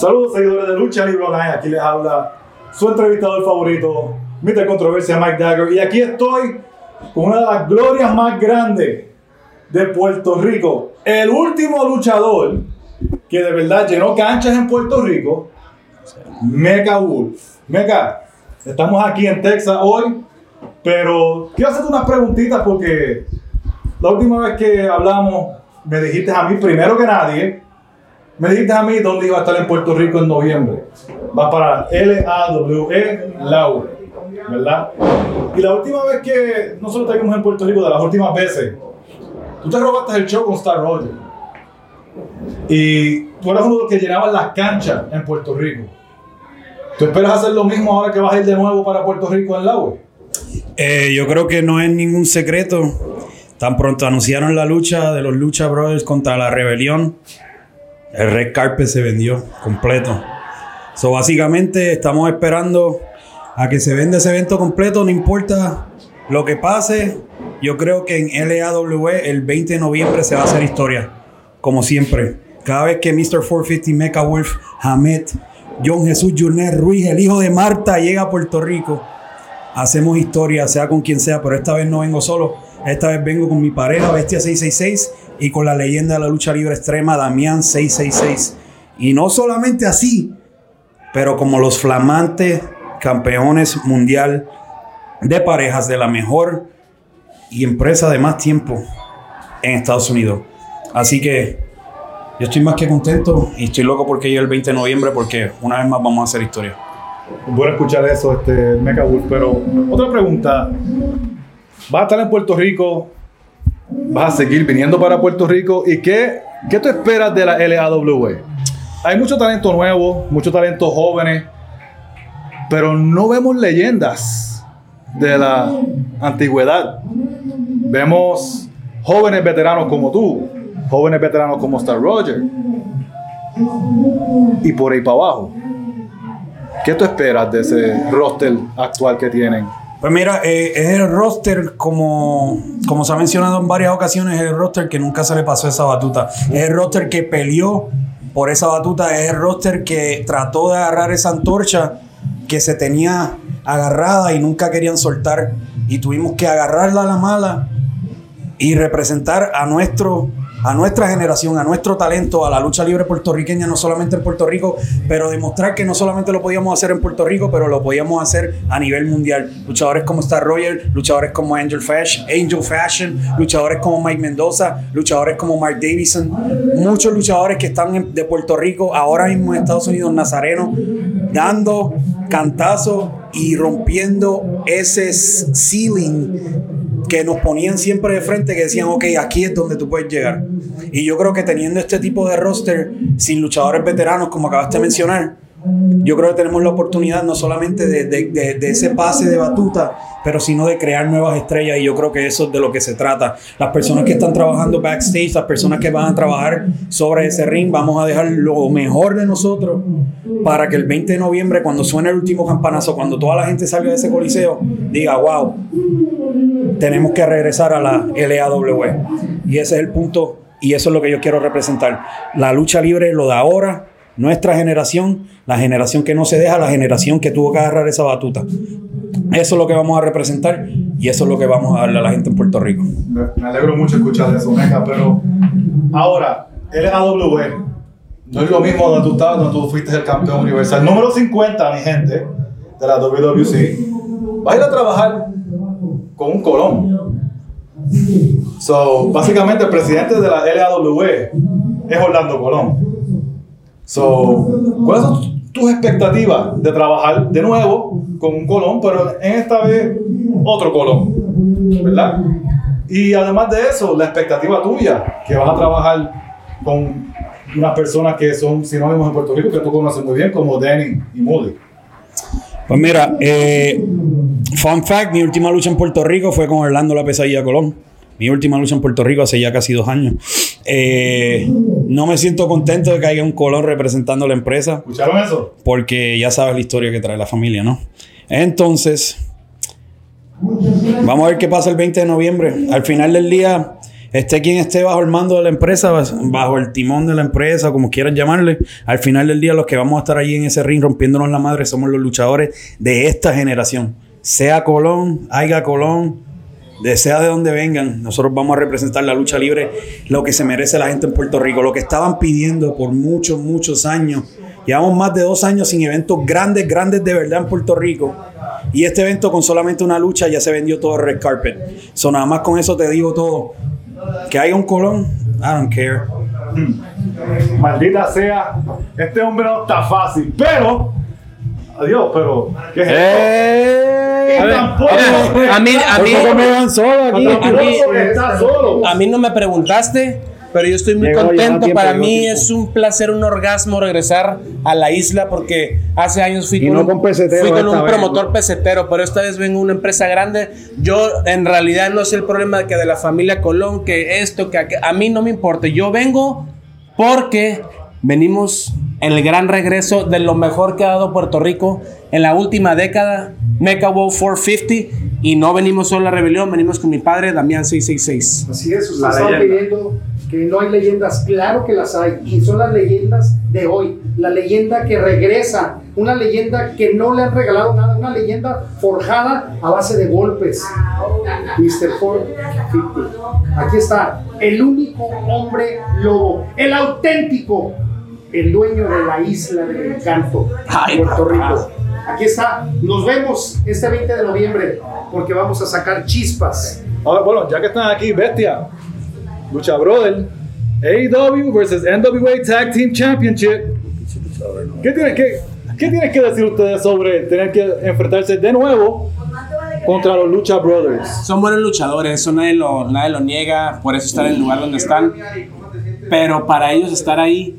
Saludos seguidores de Lucha Libre Online, aquí les habla su entrevistador favorito, Mr. Controversia Mike Dagger, y aquí estoy con una de las glorias más grandes de Puerto Rico, el último luchador que de verdad llenó canchas en Puerto Rico, Mecha Wolf. Mecha, estamos aquí en Texas hoy, pero quiero hacerte unas preguntitas porque la última vez que hablamos me dijiste a mí primero que nadie me dijiste a mí dónde iba a estar en Puerto Rico en noviembre. Va para L-A-W-E, Laure, ¿verdad? Y la última vez que nosotros estuvimos en Puerto Rico, de las últimas veces, tú te robaste el show con Star Roger. Y tú eras uno de los que llenaban las canchas en Puerto Rico. ¿Tú esperas hacer lo mismo ahora que vas a ir de nuevo para Puerto Rico en Laure? Eh, yo creo que no es ningún secreto. Tan pronto anunciaron la lucha de los Lucha Brothers contra la rebelión el red carpet se vendió completo. So, básicamente estamos esperando a que se venda ese evento completo, no importa lo que pase. Yo creo que en LAW el 20 de noviembre se va a hacer historia, como siempre. Cada vez que Mr. 450, Mecha Wolf, Hamed, John Jesús Jurner Ruiz, el hijo de Marta, llega a Puerto Rico, hacemos historia, sea con quien sea, pero esta vez no vengo solo. Esta vez vengo con mi pareja, Bestia 666, y con la leyenda de la lucha libre extrema, Damián 666. Y no solamente así, pero como los flamantes campeones mundial de parejas de la mejor y empresa de más tiempo en Estados Unidos. Así que yo estoy más que contento y estoy loco porque llega el 20 de noviembre porque una vez más vamos a hacer historia. Bueno escuchar eso, este Mecha pero otra pregunta. ¿Va a estar en Puerto Rico vas a seguir viniendo para Puerto Rico. ¿Y qué, qué tú esperas de la LAW? Hay mucho talento nuevo, mucho talento jóvenes, pero no vemos leyendas de la antigüedad. Vemos jóvenes veteranos como tú, jóvenes veteranos como Star Roger, y por ahí para abajo. ¿Qué tú esperas de ese roster actual que tienen? Pues mira, eh, es el roster, como, como se ha mencionado en varias ocasiones, es el roster que nunca se le pasó esa batuta. Es el roster que peleó por esa batuta, es el roster que trató de agarrar esa antorcha que se tenía agarrada y nunca querían soltar. Y tuvimos que agarrarla a la mala y representar a nuestro a nuestra generación, a nuestro talento, a la lucha libre puertorriqueña, no solamente en Puerto Rico, pero demostrar que no solamente lo podíamos hacer en Puerto Rico, pero lo podíamos hacer a nivel mundial. Luchadores como Star Roger, luchadores como Angel Fashion, Angel Fashion, luchadores como Mike Mendoza, luchadores como Mark Davison, muchos luchadores que están de Puerto Rico, ahora mismo en Estados Unidos, Nazareno, dando cantazos y rompiendo ese ceiling que nos ponían siempre de frente, que decían, ok, aquí es donde tú puedes llegar. Y yo creo que teniendo este tipo de roster, sin luchadores veteranos, como acabaste de mencionar, yo creo que tenemos la oportunidad no solamente de, de, de, ese pase de batuta, pero sino de crear nuevas estrellas y yo creo que eso es de lo que se trata. Las personas que están trabajando backstage, las personas que van a trabajar sobre ese ring, vamos a dejar lo mejor de nosotros para que el 20 de noviembre, cuando suene el último campanazo, cuando toda la gente salga de ese coliseo, diga, wow, tenemos que regresar a la LAW. Y ese es el punto y eso es lo que yo quiero representar. La lucha libre, lo de ahora, nuestra generación, la generación que no se deja, la generación que tuvo que agarrar esa batuta. Eso es lo que vamos a representar y eso es lo que vamos a darle a la gente en Puerto Rico. Me alegro mucho escuchar eso, Meja, pero ahora, LAW no es lo mismo donde tú estabas, donde tú fuiste el campeón universal. Número 50, mi gente, de la WWC. Vas a ir a trabajar un Colón. So, básicamente el presidente de la LAW es Orlando Colón. So, ¿cuáles son tus expectativas de trabajar de nuevo con un Colón, pero en esta vez otro Colón? ¿Verdad? Y además de eso, la expectativa tuya, que vas a trabajar con unas personas que son sinónimos en Puerto Rico que tú conoces muy bien, como Danny y Moody. Pues mira, eh, fun fact, mi última lucha en Puerto Rico fue con Orlando La Pesadilla Colón. Mi última lucha en Puerto Rico hace ya casi dos años. Eh, no me siento contento de que haya un Colón representando la empresa. ¿Escucharon eso? Porque ya sabes la historia que trae la familia, ¿no? Entonces, vamos a ver qué pasa el 20 de noviembre. Al final del día, esté quien esté bajo el mando de la empresa, bajo el timón de la empresa, como quieran llamarle, al final del día los que vamos a estar ahí en ese ring rompiéndonos la madre somos los luchadores de esta generación. Sea Colón, Aiga Colón, de sea de donde vengan, nosotros vamos a representar la lucha libre, lo que se merece la gente en Puerto Rico, lo que estaban pidiendo por muchos, muchos años. Llevamos más de dos años sin eventos grandes, grandes de verdad en Puerto Rico. Y este evento con solamente una lucha ya se vendió todo red carpet. So, nada más con eso te digo todo. Que haya un colón, I don't care. Maldita sea, este hombre no está fácil, pero. Adiós, pero. ¿Qué es esto? ¡Eh! Y tampoco- Mira, a mí, a mí, ¿Por qué me van solo aquí? Tampoco a mí- está solo. a mí no me preguntaste, pero yo estoy muy Llegó, contento. tiempo, Para mí tiempo. es un placer, un orgasmo regresar a la isla porque hace años fui Y con, no un- con pesetero fui con un vez, promotor pesetero, pero esta vez vengo a una empresa grande. Yo en realidad no sé el problema que de la familia Colón, que esto, que aqu- a mí no me importa. Yo vengo porque venimos en el gran regreso de lo mejor que ha dado Puerto Rico en la última década, Mecha Wow 450, y no venimos solo a la rebelión, venimos con mi padre, Damián 666. Así es, ustedes leyenda. pidiendo que no hay leyendas, claro que las hay, y son las leyendas de hoy, la leyenda que regresa, una leyenda que no le han regalado nada, una leyenda forjada a base de golpes. Mr. 450. Aquí está, el único hombre lobo, el auténtico, el dueño de la isla del encanto, Puerto. Rico. Aquí está, nos vemos este 20 de noviembre porque vamos a sacar chispas. Ahora, bueno, ya que están aquí, bestia. Lucha Brother. AEW versus NWA Tag Team Championship. ¿Qué tienes que, qué tienes que decir ustedes sobre tener que enfrentarse de nuevo contra los Lucha Brothers? Son buenos luchadores, eso nadie lo, nadie lo niega, por eso están en el lugar donde están. Pero para ellos estar ahí,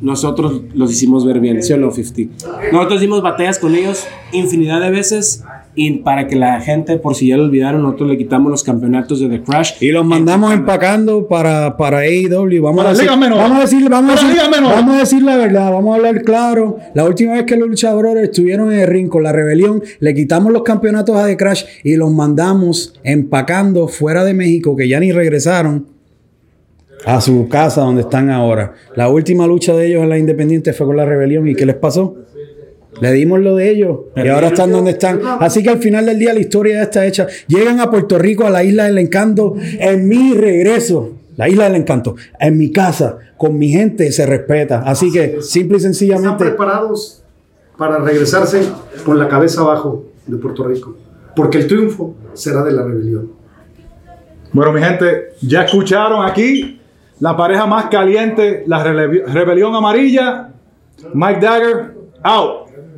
nosotros los hicimos ver bien, ¿sí o no, 50? Nosotros dimos batallas con ellos infinidad de veces y para que la gente, por si ya lo olvidaron, nosotros le quitamos los campeonatos de The Crash. Y los mandamos empacando para, para AEW. Vamos Para a decir, vamos a decir, vamos a Para decir, vamos a decir la verdad, vamos a hablar claro. La última vez que los luchadores estuvieron en el ring con la rebelión, le quitamos los campeonatos a The Crash y los mandamos empacando fuera de México, que ya ni regresaron a su casa donde están ahora. La última lucha de ellos en la Independiente fue con la rebelión. ¿Y qué les pasó? Le dimos lo de ellos y ahora están donde están. Así que al final del día la historia ya está hecha. Llegan a Puerto Rico, a la isla del encanto, en mi regreso. La isla del encanto, en mi casa, con mi gente se respeta. Así que simple y Están sencillamente preparados para regresarse con la cabeza abajo de Puerto Rico, porque el triunfo será de la rebelión. Bueno, mi gente, ya escucharon aquí la pareja más caliente, la rebelión amarilla. Mike Dagger, out.